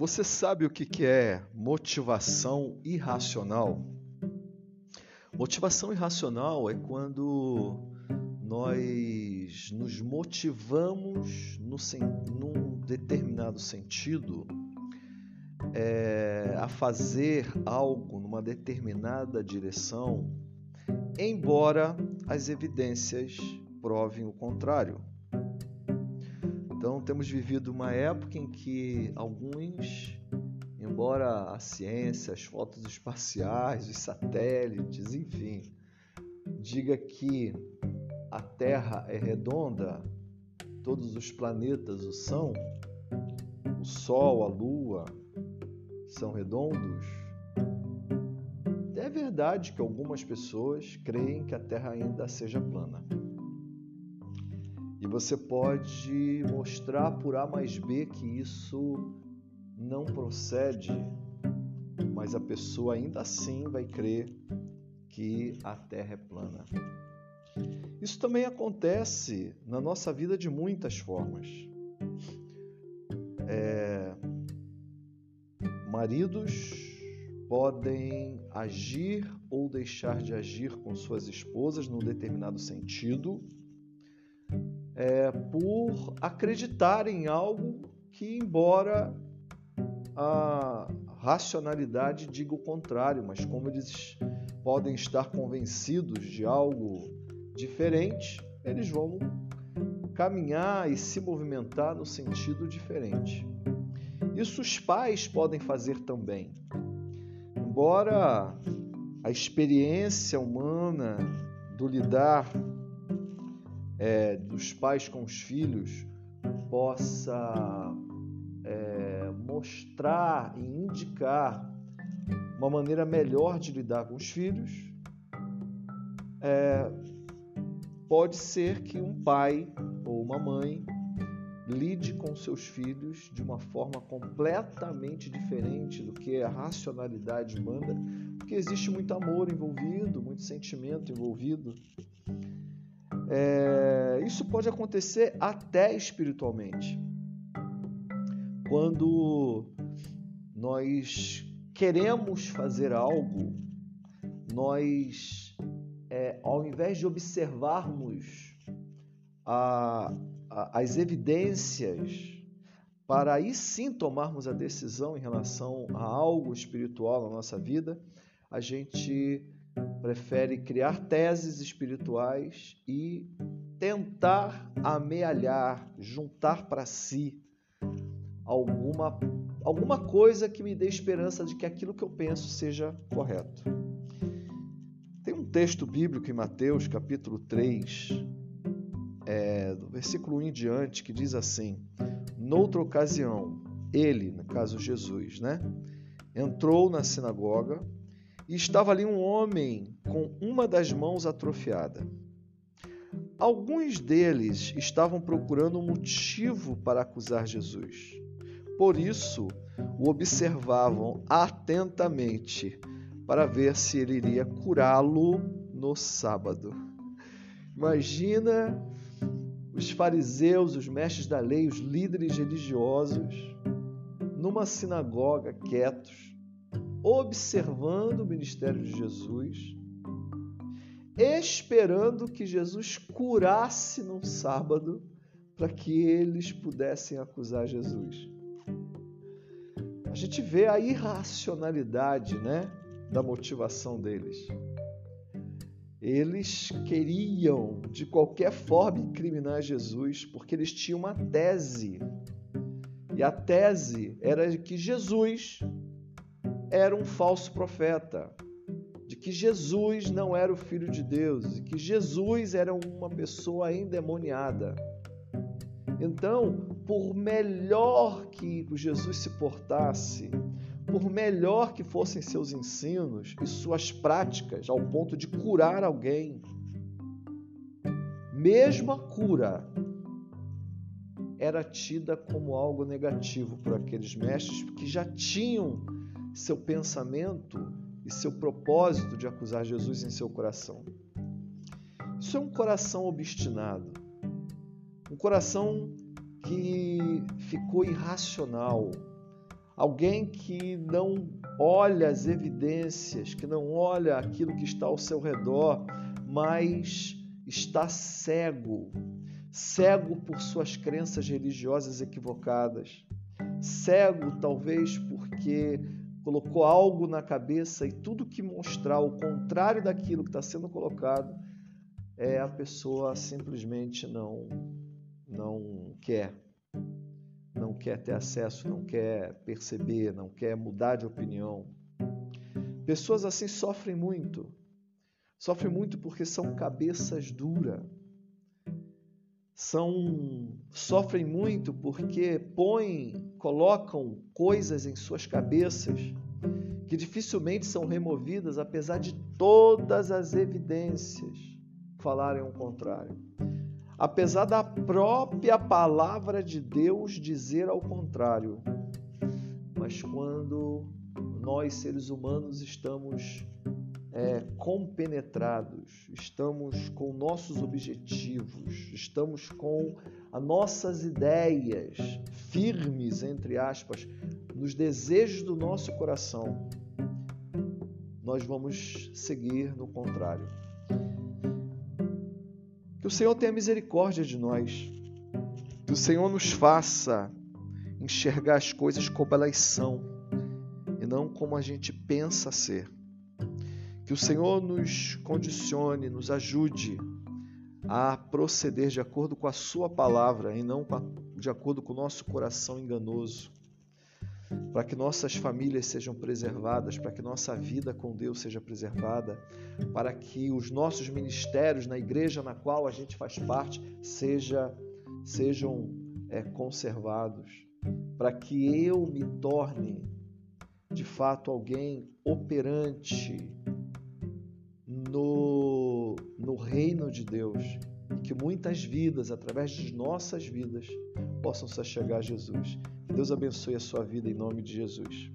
Você sabe o que é motivação irracional? Motivação irracional é quando nós nos motivamos no, num determinado sentido é, a fazer algo numa determinada direção, embora as evidências provem o contrário. Então, temos vivido uma época em que alguns, embora a ciência, as fotos espaciais, os satélites, enfim, diga que a Terra é redonda, todos os planetas o são, o Sol, a Lua são redondos, é verdade que algumas pessoas creem que a Terra ainda seja plana você pode mostrar por A mais B que isso não procede, mas a pessoa ainda assim vai crer que a Terra é plana. Isso também acontece na nossa vida de muitas formas. É... Maridos podem agir ou deixar de agir com suas esposas num determinado sentido é, por acreditar em algo que, embora a racionalidade diga o contrário, mas como eles podem estar convencidos de algo diferente, eles vão caminhar e se movimentar no sentido diferente. Isso os pais podem fazer também. Embora a experiência humana do lidar é, dos pais com os filhos possa é, mostrar e indicar uma maneira melhor de lidar com os filhos, é, pode ser que um pai ou uma mãe lide com seus filhos de uma forma completamente diferente do que a racionalidade manda, porque existe muito amor envolvido, muito sentimento envolvido. É, isso pode acontecer até espiritualmente. Quando nós queremos fazer algo, nós, é, ao invés de observarmos a, a, as evidências para aí sim tomarmos a decisão em relação a algo espiritual na nossa vida, a gente prefere criar teses espirituais e tentar amealhar, juntar para si alguma, alguma coisa que me dê esperança de que aquilo que eu penso seja correto. Tem um texto bíblico em Mateus, capítulo 3, é, do versículo 1 em diante, que diz assim: Noutra ocasião, ele, no caso Jesus, né, entrou na sinagoga e estava ali um homem com uma das mãos atrofiada. Alguns deles estavam procurando um motivo para acusar Jesus. Por isso, o observavam atentamente para ver se ele iria curá-lo no sábado. Imagina os fariseus, os mestres da lei, os líderes religiosos, numa sinagoga, quietos, observando o ministério de Jesus, esperando que Jesus curasse no sábado para que eles pudessem acusar Jesus. A gente vê a irracionalidade, né, da motivação deles. Eles queriam de qualquer forma incriminar Jesus porque eles tinham uma tese. E a tese era que Jesus era um falso profeta, de que Jesus não era o filho de Deus, de que Jesus era uma pessoa endemoniada. Então, por melhor que Jesus se portasse, por melhor que fossem seus ensinos e suas práticas ao ponto de curar alguém, mesmo a cura era tida como algo negativo por aqueles mestres que já tinham seu pensamento e seu propósito de acusar Jesus em seu coração. Isso é um coração obstinado, um coração que ficou irracional, alguém que não olha as evidências, que não olha aquilo que está ao seu redor, mas está cego, cego por suas crenças religiosas equivocadas, cego talvez porque colocou algo na cabeça e tudo que mostrar o contrário daquilo que está sendo colocado, é a pessoa simplesmente não não quer não quer ter acesso, não quer perceber, não quer mudar de opinião. Pessoas assim sofrem muito. Sofrem muito porque são cabeças duras. São sofrem muito porque põem, colocam coisas em suas cabeças que dificilmente são removidas apesar de todas as evidências falarem o contrário apesar da própria palavra de Deus dizer ao contrário. Mas quando nós, seres humanos, estamos é, compenetrados, estamos com nossos objetivos, estamos com as nossas ideias firmes, entre aspas, nos desejos do nosso coração, nós vamos seguir no contrário. Que o Senhor tenha misericórdia de nós. Que o Senhor nos faça enxergar as coisas como elas são e não como a gente pensa ser. Que o Senhor nos condicione, nos ajude a proceder de acordo com a Sua palavra e não de acordo com o nosso coração enganoso. Para que nossas famílias sejam preservadas, para que nossa vida com Deus seja preservada, para que os nossos ministérios na igreja na qual a gente faz parte seja, sejam é, conservados, para que eu me torne de fato alguém operante no, no reino de Deus e que muitas vidas, através de nossas vidas, possam se chegar a Jesus. Que Deus abençoe a sua vida em nome de Jesus.